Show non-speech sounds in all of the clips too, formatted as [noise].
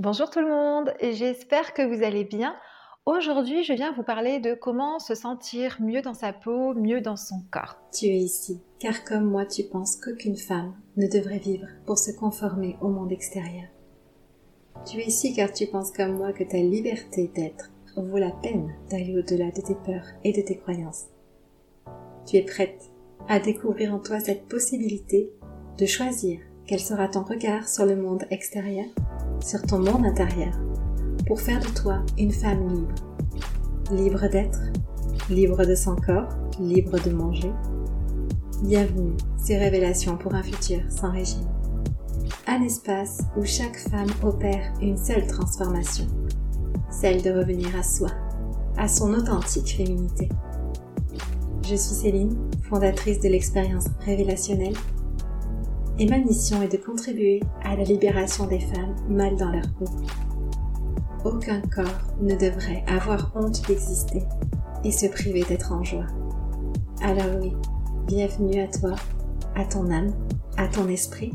Bonjour tout le monde, j'espère que vous allez bien. Aujourd'hui, je viens vous parler de comment se sentir mieux dans sa peau, mieux dans son corps. Tu es ici, car comme moi, tu penses qu'aucune femme ne devrait vivre pour se conformer au monde extérieur. Tu es ici car tu penses comme moi que ta liberté d'être vaut la peine d'aller au-delà de tes peurs et de tes croyances. Tu es prête à découvrir en toi cette possibilité de choisir quel sera ton regard sur le monde extérieur? Sur ton monde intérieur? Pour faire de toi une femme libre. Libre d'être, libre de son corps, libre de manger. Bienvenue, ces révélations pour un futur sans régime. Un espace où chaque femme opère une seule transformation, celle de revenir à soi, à son authentique féminité. Je suis Céline, fondatrice de l'expérience révélationnelle et ma mission est de contribuer à la libération des femmes mal dans leur peau. Aucun corps ne devrait avoir honte d'exister et se priver d'être en joie. Alors oui, bienvenue à toi, à ton âme, à ton esprit,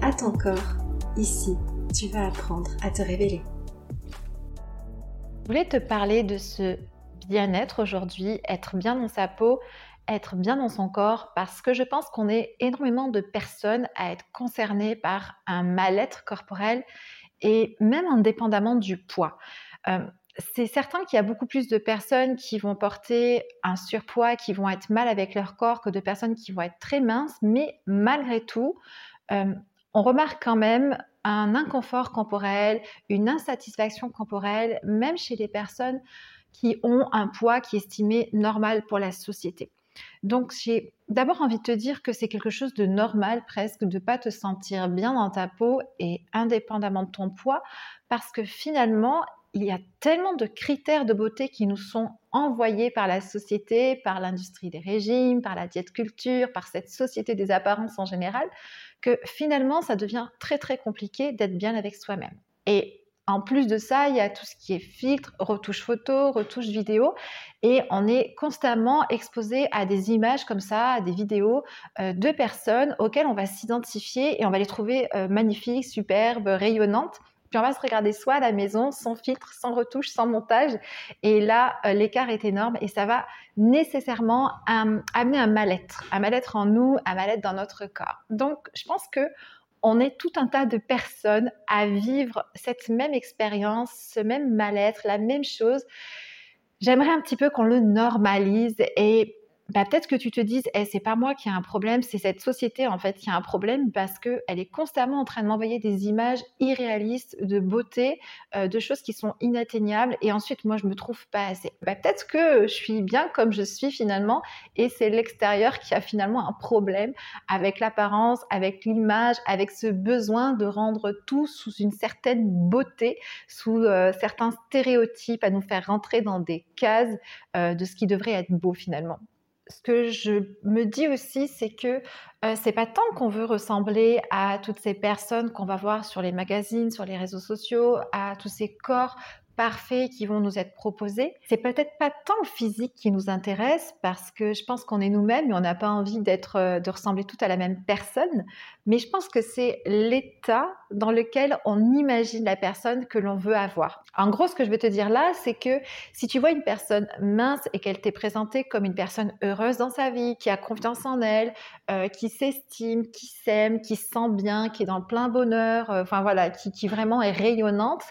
à ton corps. Ici, tu vas apprendre à te révéler. Je voulais te parler de ce bien-être aujourd'hui, être bien dans sa peau, être bien dans son corps parce que je pense qu'on est énormément de personnes à être concernées par un mal-être corporel et même indépendamment du poids. Euh, c'est certain qu'il y a beaucoup plus de personnes qui vont porter un surpoids, qui vont être mal avec leur corps que de personnes qui vont être très minces, mais malgré tout, euh, on remarque quand même un inconfort corporel, une insatisfaction corporelle, même chez les personnes qui ont un poids qui est estimé normal pour la société. Donc, j'ai d'abord envie de te dire que c'est quelque chose de normal presque de pas te sentir bien dans ta peau et indépendamment de ton poids, parce que finalement, il y a tellement de critères de beauté qui nous sont envoyés par la société, par l'industrie des régimes, par la diète culture, par cette société des apparences en général, que finalement, ça devient très très compliqué d'être bien avec soi-même. Et en plus de ça, il y a tout ce qui est filtre, retouche photo, retouche vidéo, et on est constamment exposé à des images comme ça, à des vidéos euh, de personnes auxquelles on va s'identifier et on va les trouver euh, magnifiques, superbes, rayonnantes. Puis on va se regarder soi à la maison, sans filtre, sans retouche, sans montage. Et là, euh, l'écart est énorme et ça va nécessairement amener un mal-être, un mal-être en nous, un mal-être dans notre corps. Donc, je pense que on est tout un tas de personnes à vivre cette même expérience, ce même mal-être, la même chose. J'aimerais un petit peu qu'on le normalise et bah, peut-être que tu te dises, eh, c'est pas moi qui ai un problème, c'est cette société en fait qui a un problème parce qu'elle est constamment en train de m'envoyer des images irréalistes de beauté, euh, de choses qui sont inatteignables et ensuite moi je me trouve pas assez. Bah, peut-être que je suis bien comme je suis finalement et c'est l'extérieur qui a finalement un problème avec l'apparence, avec l'image, avec ce besoin de rendre tout sous une certaine beauté, sous euh, certains stéréotypes, à nous faire rentrer dans des cases euh, de ce qui devrait être beau finalement ce que je me dis aussi, c'est que euh, c'est pas tant qu'on veut ressembler à toutes ces personnes qu'on va voir sur les magazines, sur les réseaux sociaux, à tous ces corps parfaits qui vont nous être proposés. C'est peut-être pas tant le physique qui nous intéresse parce que je pense qu'on est nous-mêmes et on n'a pas envie d'être, euh, de ressembler tout à la même personne. Mais je pense que c'est l'état dans lequel on imagine la personne que l'on veut avoir. En gros, ce que je veux te dire là, c'est que si tu vois une personne mince et qu'elle t'est présentée comme une personne heureuse dans sa vie, qui a confiance en elle, euh, qui s'estime, qui s'aime, qui se sent bien, qui est dans le plein bonheur, euh, enfin voilà, qui, qui, vraiment est rayonnante,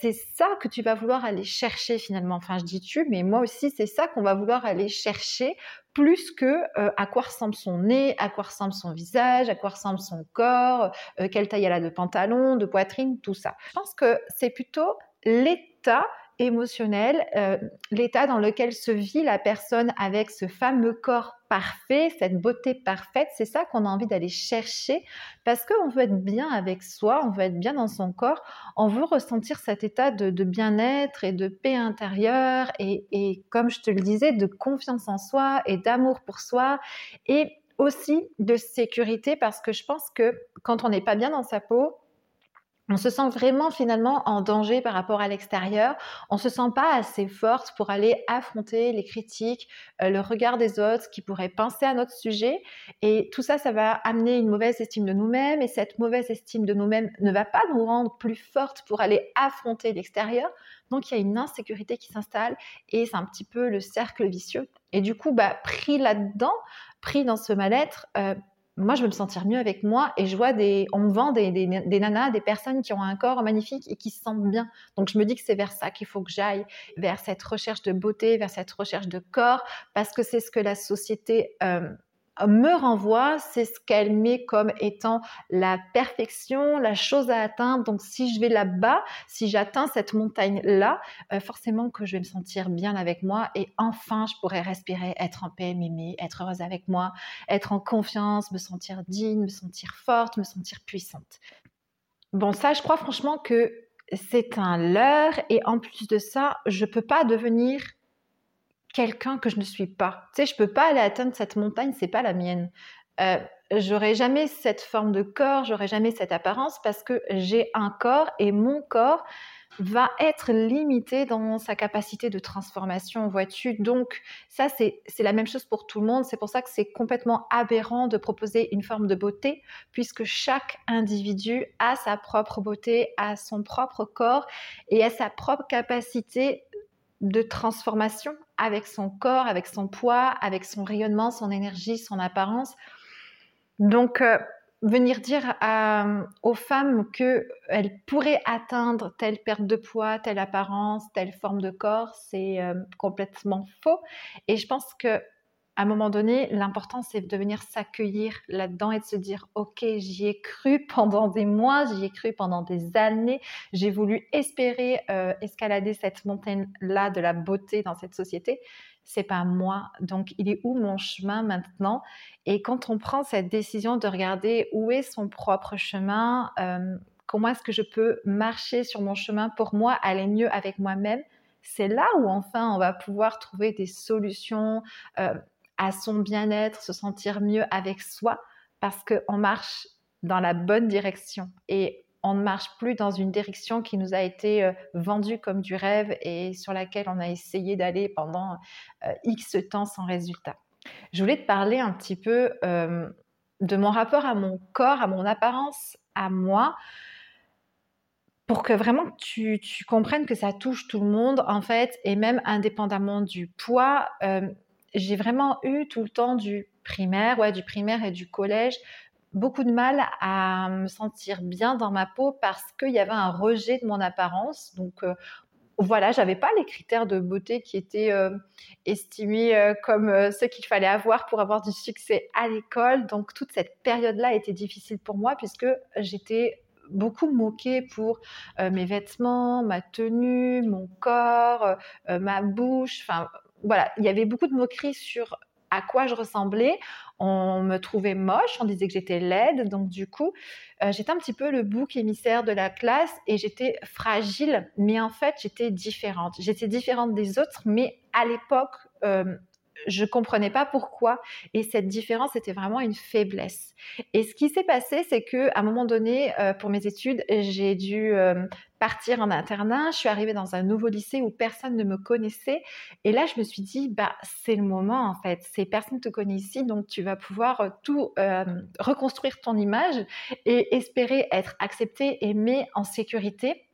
c'est ça que tu vas vouloir aller chercher finalement. Enfin, je dis tu, mais moi aussi, c'est ça qu'on va vouloir aller chercher plus que euh, à quoi ressemble son nez, à quoi ressemble son visage, à quoi ressemble son corps, euh, quelle taille elle a de pantalon, de poitrine, tout ça. Je pense que c'est plutôt l'état émotionnel, euh, l'état dans lequel se vit la personne avec ce fameux corps parfait, cette beauté parfaite, c'est ça qu'on a envie d'aller chercher parce qu'on veut être bien avec soi, on veut être bien dans son corps, on veut ressentir cet état de, bien-être et de paix intérieure et, et, comme je te le disais, de confiance en soi et d'amour pour soi et aussi de sécurité parce que je pense que quand on n'est pas bien dans sa peau, on se sent vraiment finalement en danger par rapport à l'extérieur. On se sent pas assez forte pour aller affronter les critiques, euh, le regard des autres qui pourraient penser à notre sujet. Et tout ça, ça va amener une mauvaise estime de nous-mêmes. Et cette mauvaise estime de nous-mêmes ne va pas nous rendre plus fortes pour aller affronter l'extérieur. Donc il y a une insécurité qui s'installe et c'est un petit peu le cercle vicieux. Et du coup, bah, pris là-dedans, pris dans ce mal-être, euh, moi, je veux me sentir mieux avec moi et je vois des, on me vend des, des, nanas, des personnes qui ont un corps magnifique et qui se sentent bien. Donc, je me dis que c'est vers ça qu'il faut que j'aille, vers cette recherche de beauté, vers cette recherche de corps, parce que c'est ce que la société euh, me renvoie, c'est ce qu'elle met comme étant la perfection, la chose à atteindre. Donc si je vais là-bas, si j'atteins cette montagne-là, euh, forcément que je vais me sentir bien avec moi et enfin je pourrai respirer, être en paix, m'aimer, être heureuse avec moi, être en confiance, me sentir digne, me sentir forte, me sentir puissante. Bon, ça, je crois franchement que c'est un leurre et en plus de ça, je peux pas devenir quelqu'un que je ne suis pas. Tu sais, je peux pas aller atteindre cette montagne, c'est pas la mienne. Euh, j'aurai jamais cette forme de corps, j'aurai jamais cette apparence parce que j'ai un corps et mon corps va être limité dans sa capacité de transformation, vois-tu. Donc ça, c'est la même chose pour tout le monde. C'est pour ça que c'est complètement aberrant de proposer une forme de beauté, puisque chaque individu a sa propre beauté, a son propre corps et a sa propre capacité de transformation avec son corps, avec son poids, avec son rayonnement, son énergie, son apparence. Donc, euh, venir dire aux femmes qu'elles pourraient atteindre telle perte de poids, telle apparence, telle forme de corps, c'est euh, complètement faux. Et je pense que à un moment donné, l'important, c'est de venir s'accueillir là-dedans et de se dire, OK, j'y ai cru pendant des mois, j'y ai cru pendant des années, j'ai voulu espérer euh, escalader cette montagne-là de la beauté dans cette société. C'est pas moi. Donc, il est où mon chemin maintenant? Et quand on prend cette décision de regarder où est son propre chemin, euh, comment est-ce que je peux marcher sur mon chemin pour moi, aller mieux avec moi-même, c'est là où enfin on va pouvoir trouver des solutions. Euh, à son bien-être, se sentir mieux avec soi, parce qu'on marche dans la bonne direction et on ne marche plus dans une direction qui nous a été euh, vendue comme du rêve et sur laquelle on a essayé d'aller pendant euh, X temps sans résultat. Je voulais te parler un petit peu euh, de mon rapport à mon corps, à mon apparence, à moi, pour que vraiment tu, tu comprennes que ça touche tout le monde en fait, et même indépendamment du poids j'ai vraiment eu tout le temps du primaire, ouais, du primaire et du collège, beaucoup de mal à me sentir bien dans ma peau parce qu'il y avait un rejet de mon apparence. Donc euh, voilà, j'avais pas les critères de beauté qui étaient euh, estimés euh, comme ceux qu'il fallait avoir pour avoir du succès à l'école. Donc toute cette période-là était difficile pour moi puisque j'étais beaucoup moquée pour mes vêtements, ma tenue, mon corps, ma bouche. Enfin, voilà, il y avait beaucoup de moqueries sur à quoi je ressemblais. On me trouvait moche, on disait que j'étais laide, donc du coup, euh, j'étais un petit peu le bouc émissaire de la classe et j'étais fragile, mais en fait, j'étais différente. J'étais différente des autres, mais à l'époque, euh, je comprenais pas pourquoi. Et cette différence était vraiment une faiblesse. Et ce qui s'est passé, c'est que à un moment donné, euh, pour mes études, j'ai dû euh, partir en internat. Je suis arrivée dans un nouveau lycée où personne ne me connaissait. Et là, je me suis dit, bah, c'est le moment en fait. Ces personnes te connaissent ici, donc tu vas pouvoir euh, tout reconstruire ton image et espérer être acceptée, aimée, en sécurité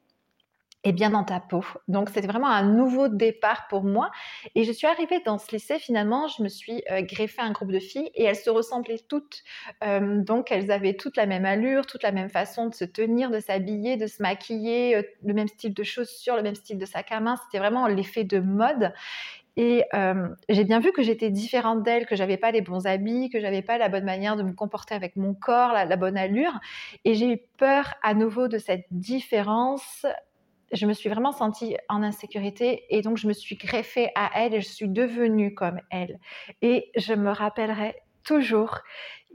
et bien dans ta peau. Donc c'était vraiment un nouveau départ pour moi. Et je suis arrivée dans ce lycée, finalement, je me suis euh, greffée un groupe de filles et elles se ressemblaient toutes. Euh, donc elles avaient toutes la même allure, toute la même façon de se tenir, de s'habiller, de se maquiller, euh, le même style de chaussures, le même style de sac à main. C'était vraiment l'effet de mode. Et j'ai bien vu que j'étais différente d'elles, que j'avais pas les bons habits, que j'avais pas la bonne manière de me comporter avec mon corps, la bonne allure. Et j'ai eu peur à nouveau de cette différence je me suis vraiment sentie en insécurité et donc je me suis greffée à elle et je suis devenue comme elle. Et je me rappellerai toujours,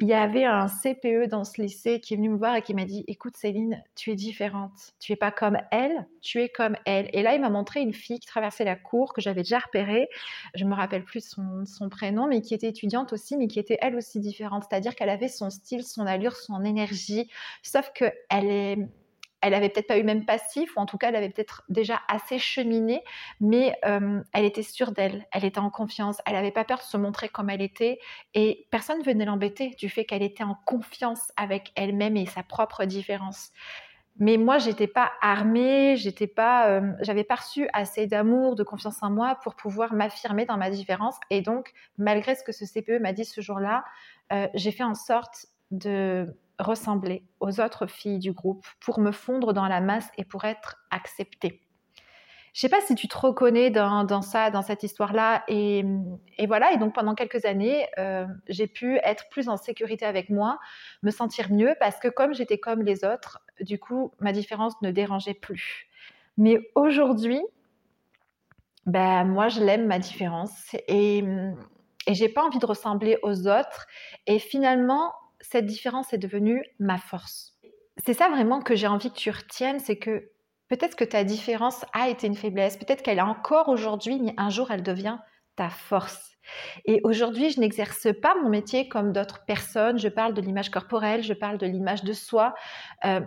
il y avait un CPE dans ce lycée qui est venu me voir et qui m'a dit Écoute, Céline, tu es différente. Tu es pas comme elle, tu es comme elle. Et là, il m'a montré une fille qui traversait la cour que j'avais déjà repérée. Je me rappelle plus son, son, prénom, mais qui était étudiante aussi, mais qui était elle aussi différente. C'est-à-dire qu'elle avait son style, son allure, son énergie. Sauf qu'elle est elle avait peut-être pas eu même passif, ou en tout cas, elle avait peut-être déjà assez cheminé, mais euh, elle était sûre d'elle, elle était en confiance, elle n'avait pas peur de se montrer comme elle était, et personne ne venait l'embêter du fait qu'elle était en confiance avec elle-même et sa propre différence. Mais moi, j'étais pas armée, j'étais pas, euh, j'avais pas reçu assez d'amour, de confiance en moi pour pouvoir m'affirmer dans ma différence. Et donc, malgré ce que ce CPE m'a dit ce jour-là, euh, j'ai fait en sorte de ressembler aux autres filles du groupe pour me fondre dans la masse et pour être acceptée. Je sais pas si tu te reconnais dans, ça, dans cette histoire-là. Et, voilà, et donc pendant quelques années, euh, j'ai pu être plus en sécurité avec moi, me sentir mieux, parce que comme j'étais comme les autres, du coup, ma différence ne dérangeait plus. Mais aujourd'hui, ben, moi, je l'aime, ma différence. Et, et j'ai pas envie de ressembler aux autres. Et finalement, cette différence est devenue ma force. C'est ça vraiment que j'ai envie que tu retiennes, c'est que peut-être que ta différence a été une faiblesse, peut-être qu'elle est encore aujourd'hui, mais un jour elle devient ta force. Et aujourd'hui, je n'exerce pas mon métier comme d'autres personnes. Je parle de l'image corporelle, je parle de l'image de soi. Euh,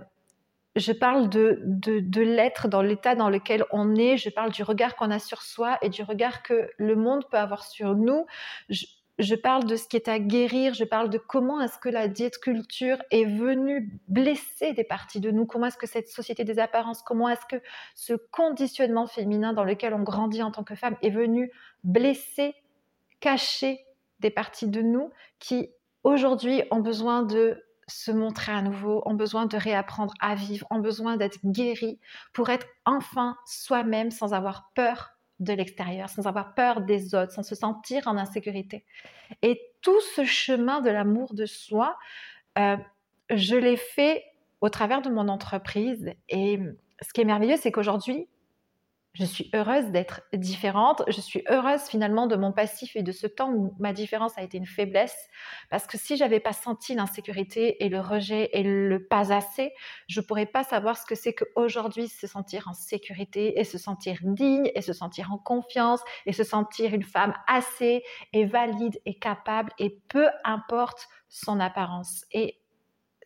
je parle de, de, l'être dans l'état dans lequel on est, je parle du regard qu'on a sur soi et du regard que le monde peut avoir sur nous parle de ce qui est à guérir, je parle de comment est-ce que la diète culture est venue blesser des parties de nous, comment est-ce que cette société des apparences, comment est-ce que ce conditionnement féminin dans lequel on grandit en tant que femme est venu blesser, cacher des parties de nous qui aujourd'hui ont besoin de se montrer à nouveau, ont besoin de réapprendre à vivre, ont besoin d'être guéries pour être enfin soi-même sans avoir peur de l'extérieur, sans avoir peur des autres, sans se sentir en insécurité. Et tout ce chemin de l'amour de soi, euh, je l'ai fait au travers de mon entreprise. Et ce qui est merveilleux, c'est qu'aujourd'hui, je suis heureuse d'être différente. Je suis heureuse finalement de mon passif et de ce temps où ma différence a été une faiblesse. Parce que si j'avais pas senti l'insécurité et le rejet et le pas assez, je pourrais pas savoir ce que c'est qu'aujourd'hui se sentir en sécurité et se sentir digne et se sentir en confiance et se sentir une femme assez et valide et capable et peu importe son apparence. Et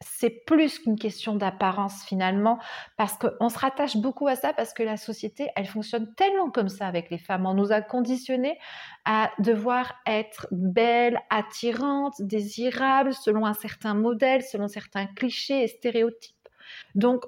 c'est plus qu'une question d'apparence finalement, parce qu'on se rattache beaucoup à ça, parce que la société, elle fonctionne tellement comme ça avec les femmes. On nous a conditionnés à devoir être belles, attirantes, désirables, selon un certain modèle, selon certains clichés et stéréotypes. Donc,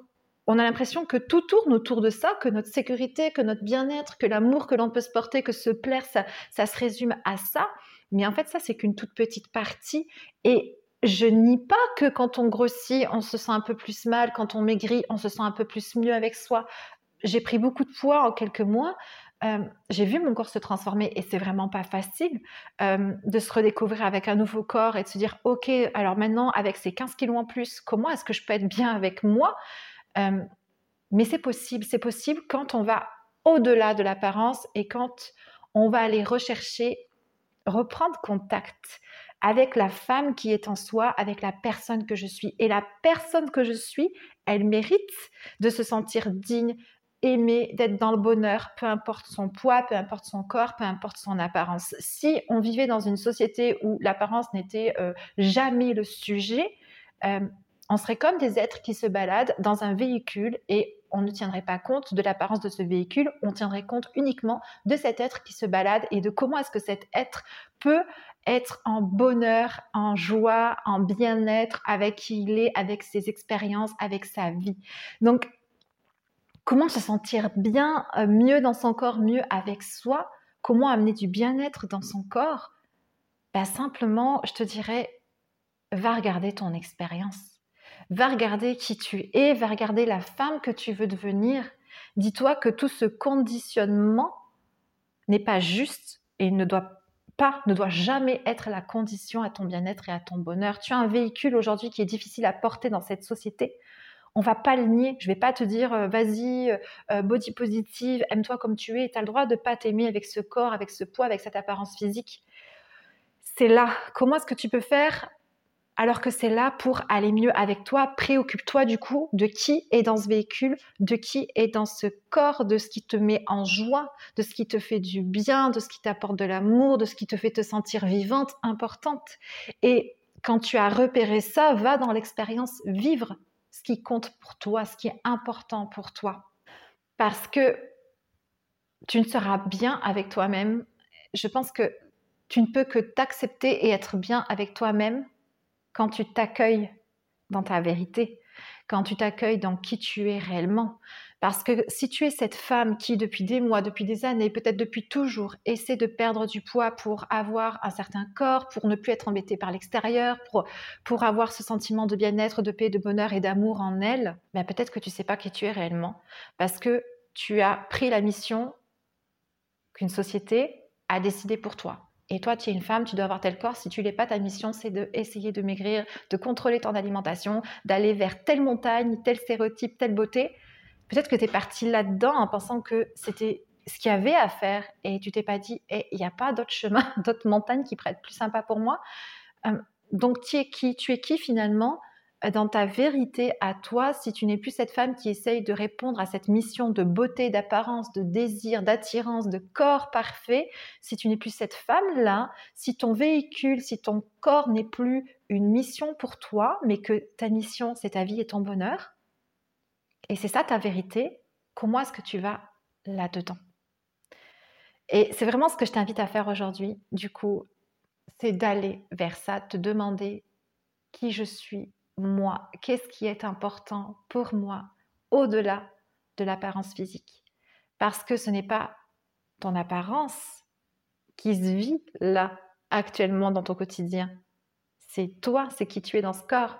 on a l'impression que tout tourne autour de ça, que notre sécurité, que notre bien-être, que l'amour que l'on peut se porter, que se plaire, ça, ça se résume à ça. Mais en fait, ça, c'est qu'une toute petite partie. Et je nie pas que quand on grossit, on se sent un peu plus mal, quand on maigrit, on se sent un peu plus mieux avec soi. J'ai pris beaucoup de poids en quelques mois. Euh, j'ai vu mon corps se transformer et c'est vraiment pas facile euh, de se redécouvrir avec un nouveau corps et de se dire ok alors maintenant avec ces 15 kilos en plus comment est-ce que je peux être bien avec moi? Euh, mais c'est possible c'est possible quand on va au-delà de l'apparence et quand on va aller rechercher reprendre contact avec la femme qui est en soi, avec la personne que je suis. Et la personne que je suis, elle mérite de se sentir digne, aimée, d'être dans le bonheur, peu importe son poids, peu importe son corps, peu importe son apparence. Si on vivait dans une société où l'apparence n'était euh, jamais le sujet, euh, on serait comme des êtres qui se baladent dans un véhicule et on ne tiendrait pas compte de l'apparence de ce véhicule, on tiendrait compte uniquement de cet être qui se balade et de comment est-ce que cet être peut être en bonheur, en joie, en bien-être avec qui il est, avec ses expériences, avec sa vie. Donc, comment se sentir bien, euh, mieux dans son corps, mieux avec soi? Comment amener du bien-être dans son corps? Bah, Simplement, je te dirais, va regarder ton expérience. Va regarder qui tu es, va regarder la femme que tu veux devenir. Dis-toi que tout ce conditionnement n'est pas juste et ne doit ne doit jamais être la condition à ton bien-être et à ton bonheur. Tu as un véhicule aujourd'hui qui est difficile à porter dans cette société. On va pas le nier. Je vais pas te dire euh, vas-y, euh, euh, body positive, aime-toi comme tu es. Tu as le droit de pas t'aimer avec ce corps, avec ce poids, avec cette apparence physique. C'est là. Comment est-ce que tu peux faire alors que c'est là pour aller mieux avec toi. Préoccupe-toi du coup de qui est dans ce véhicule, de qui est dans ce corps, de ce qui te met en joie, de ce qui te fait du bien, de ce qui t'apporte de l'amour, de ce qui te fait te sentir vivante, importante. Et quand tu as repéré ça, va dans l'expérience vivre ce qui compte pour toi, ce qui est important pour toi. Parce que tu ne seras bien avec toi-même. Je pense que tu ne peux que t'accepter et être bien avec toi-même quand tu t'accueilles dans ta vérité, quand tu t'accueilles dans qui tu es réellement. Parce que si tu es cette femme qui, depuis des mois, depuis des années, peut-être depuis toujours, essaie de perdre du poids pour avoir un certain corps, pour ne plus être embêtée par l'extérieur, pour, avoir ce sentiment de bien-être, de paix, de bonheur et d'amour en elle, ben peut-être que tu ne sais pas qui tu es réellement. Parce que tu as pris la mission qu'une société a décidé pour toi. Et toi, tu es une femme, tu dois avoir tel corps. Si tu l'es pas, ta mission, c'est d'essayer de maigrir, de contrôler ton alimentation, d'aller vers telle montagne, tel stéréotype, telle beauté. Peut-être que tu es partie là-dedans en pensant que c'était ce qu'il y avait à faire et tu t'es pas dit, eh, il n'y a pas d'autre chemin, [laughs] d'autres montagnes qui être plus sympas pour moi. Euh, donc, tu es qui? Tu es qui finalement? Dans ta vérité à toi si tu n'es plus cette femme qui essaye de répondre à cette mission de beauté, d'apparence, de désir, d'attirance, de corps parfait, si tu n'es plus cette femme-là, si ton véhicule, si ton corps n'est plus une mission pour toi, mais que ta mission, c'est ta vie et ton bonheur, et c'est ça ta vérité, comment est-ce que tu vas là-dedans? Et c'est vraiment ce que je t'invite à faire aujourd'hui, du coup, c'est d'aller vers ça, te demander qui je suis, moi, qu'est-ce qui est important pour moi au-delà de l'apparence physique? Parce que ce n'est pas ton apparence qui se vit là, actuellement dans ton quotidien. C'est toi, c'est qui tu es dans ce corps.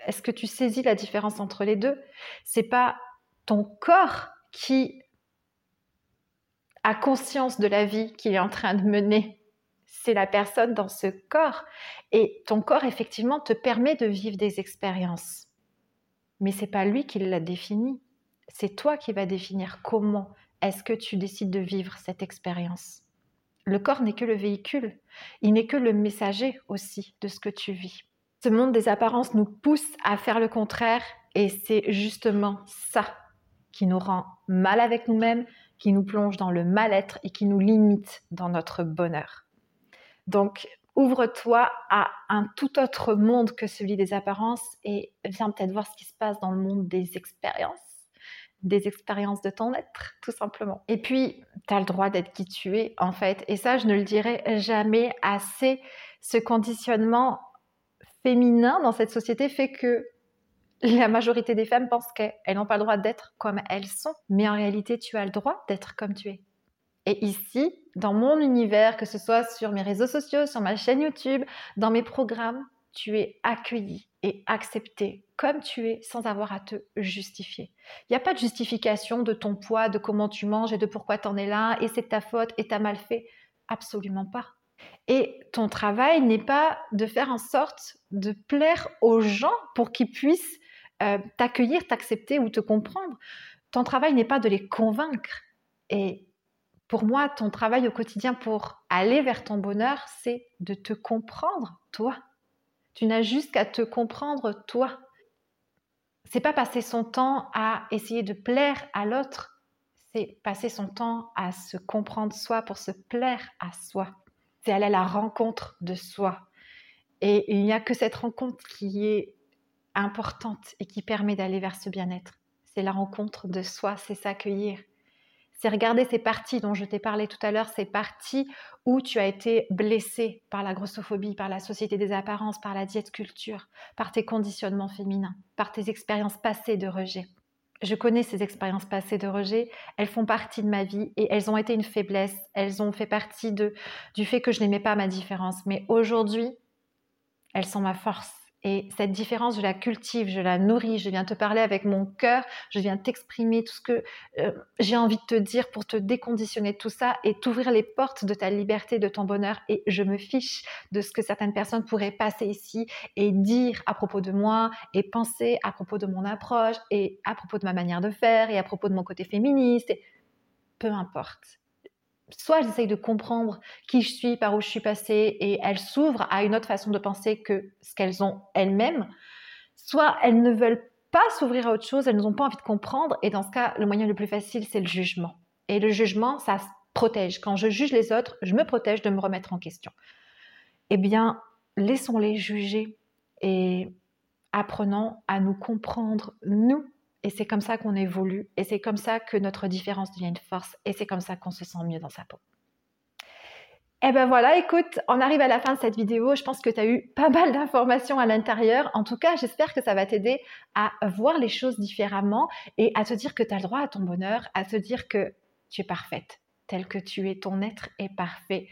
Est-ce que tu saisis la différence entre les deux? C'est pas ton corps qui a conscience de la vie qu'il est en train de mener c'est la personne dans ce corps. Et ton corps, effectivement, te permet de vivre des expériences. Mais c'est pas lui qui l'a défini. C'est toi qui vas définir comment est-ce que tu décides de vivre cette expérience. Le corps n'est que le véhicule. Il n'est que le messager aussi de ce que tu vis. Ce monde des apparences nous pousse à faire le contraire et c'est justement ça qui nous rend mal avec nous-mêmes, qui nous plonge dans le mal-être et qui nous limite dans notre bonheur. Donc, ouvre-toi à un tout autre monde que celui des apparences et viens peut-être voir ce qui se passe dans le monde des expériences, des expériences de ton être, tout simplement. Et puis, tu as le droit d'être qui tu es, en fait. Et ça, je ne le dirai jamais assez. Ce conditionnement féminin dans cette société fait que la majorité des femmes pensent qu'elles n'ont pas le droit d'être comme elles sont. Mais en réalité, tu as le droit d'être comme tu es. Et ici, dans mon univers, que ce soit sur mes réseaux sociaux, sur ma chaîne YouTube, dans mes programmes, tu es accueilli et accepté comme tu es sans avoir à te justifier. Il n'y a pas de justification de ton poids, de comment tu manges et de pourquoi tu en es là et c'est ta faute et t'as mal fait. Absolument pas. Et ton travail n'est pas de faire en sorte de plaire aux gens pour qu'ils puissent euh, t'accueillir, t'accepter ou te comprendre. Ton travail n'est pas de les convaincre. Pour moi, ton travail au quotidien pour aller vers ton bonheur, c'est de te comprendre, toi. Tu n'as juste qu'à te comprendre, toi. C'est pas passer son temps à essayer de plaire à l'autre, c'est passer son temps à se comprendre soi pour se plaire à soi. C'est aller à la rencontre de soi. Et il n'y a que cette rencontre qui est importante et qui permet d'aller vers ce bien-être. C'est la rencontre de soi, c'est s'accueillir c'est regarder ces parties dont je t'ai parlé tout à l'heure, ces parties où tu as été blessé par la grossophobie, par la société des apparences, par la diète culture, par tes conditionnements féminins, par tes expériences passées de rejet. Je connais ces expériences passées de rejet, elles font partie de ma vie et elles ont été une faiblesse, elles ont fait partie de, du fait que je n'aimais pas ma différence. Mais aujourd'hui, elles sont ma force et cette différence, je la cultive, je la nourris, je viens te parler avec mon cœur, je viens t'exprimer tout ce que euh, j'ai envie de te dire pour te déconditionner tout ça et t'ouvrir les portes de ta liberté, de ton bonheur. Et je me fiche de ce que certaines personnes pourraient passer ici et dire à propos de moi et penser à propos de mon approche et à propos de ma manière de faire et à propos de mon côté féministe. Peu importe soit essayent de comprendre qui je suis, par où je suis passée, et elles s'ouvrent à une autre façon de penser que ce qu'elles ont elles-mêmes, soit elles ne veulent pas s'ouvrir à autre chose, elles n'ont pas envie de comprendre, et dans ce cas, le moyen le plus facile, c'est le jugement. Et le jugement, ça protège. Quand je juge les autres, je me protège de me remettre en question. Eh bien, laissons-les juger et apprenons à nous comprendre, nous. Et c'est comme ça qu'on évolue. Et c'est comme ça que notre différence devient une force. Et c'est comme ça qu'on se sent mieux dans sa peau. Eh ben voilà, écoute, on arrive à la fin de cette vidéo. Je pense que tu as eu pas mal d'informations à l'intérieur. En tout cas, j'espère que ça va t'aider à voir les choses différemment et à te dire que tu as le droit à ton bonheur, à te dire que tu es parfaite, telle que tu es, ton être est parfait.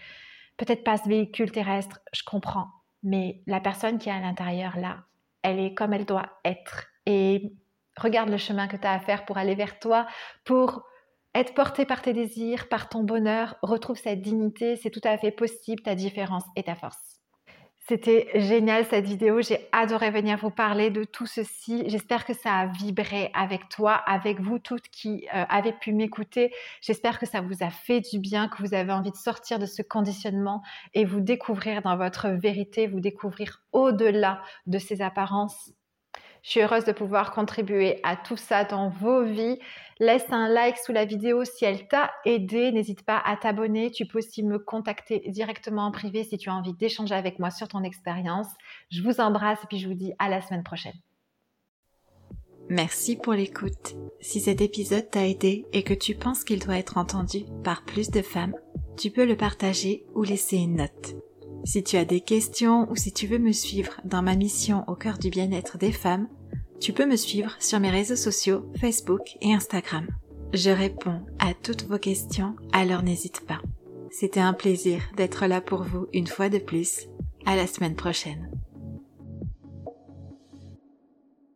Peut-être pas ce véhicule terrestre, je comprends, mais la personne qui est à l'intérieur là, elle est comme elle doit être. Et regarde le chemin que tu as à faire pour aller vers toi, pour être porté par tes désirs, par ton bonheur, retrouve cette dignité, c'est tout à fait possible, ta différence et ta force. C'était génial cette vidéo, j'ai adoré venir vous parler de tout ceci. J'espère que ça a vibré avec toi, avec vous toutes qui euh, avez pu m'écouter. J'espère que ça vous a fait du bien, que vous avez envie de sortir de ce conditionnement et vous découvrir dans votre vérité, vous découvrir au-delà de ces apparences je suis heureuse de pouvoir contribuer à tout ça dans vos vies. Laisse un like sous la vidéo si elle t'a aidé. N'hésite pas à t'abonner. Tu peux aussi me contacter directement en privé si tu as envie d'échanger avec moi sur ton expérience. Je vous embrasse et puis je vous dis à la semaine prochaine. Merci pour l'écoute. Si cet épisode t'a aidé et que tu penses qu'il doit être entendu par plus de femmes, tu peux le partager ou laisser une note. Si tu as des questions ou si tu veux me suivre dans ma mission au cœur du bien-être des femmes, tu peux me suivre sur mes réseaux sociaux Facebook et Instagram. Je réponds à toutes vos questions, alors n'hésite pas. C'était un plaisir d'être là pour vous une fois de plus. À la semaine prochaine.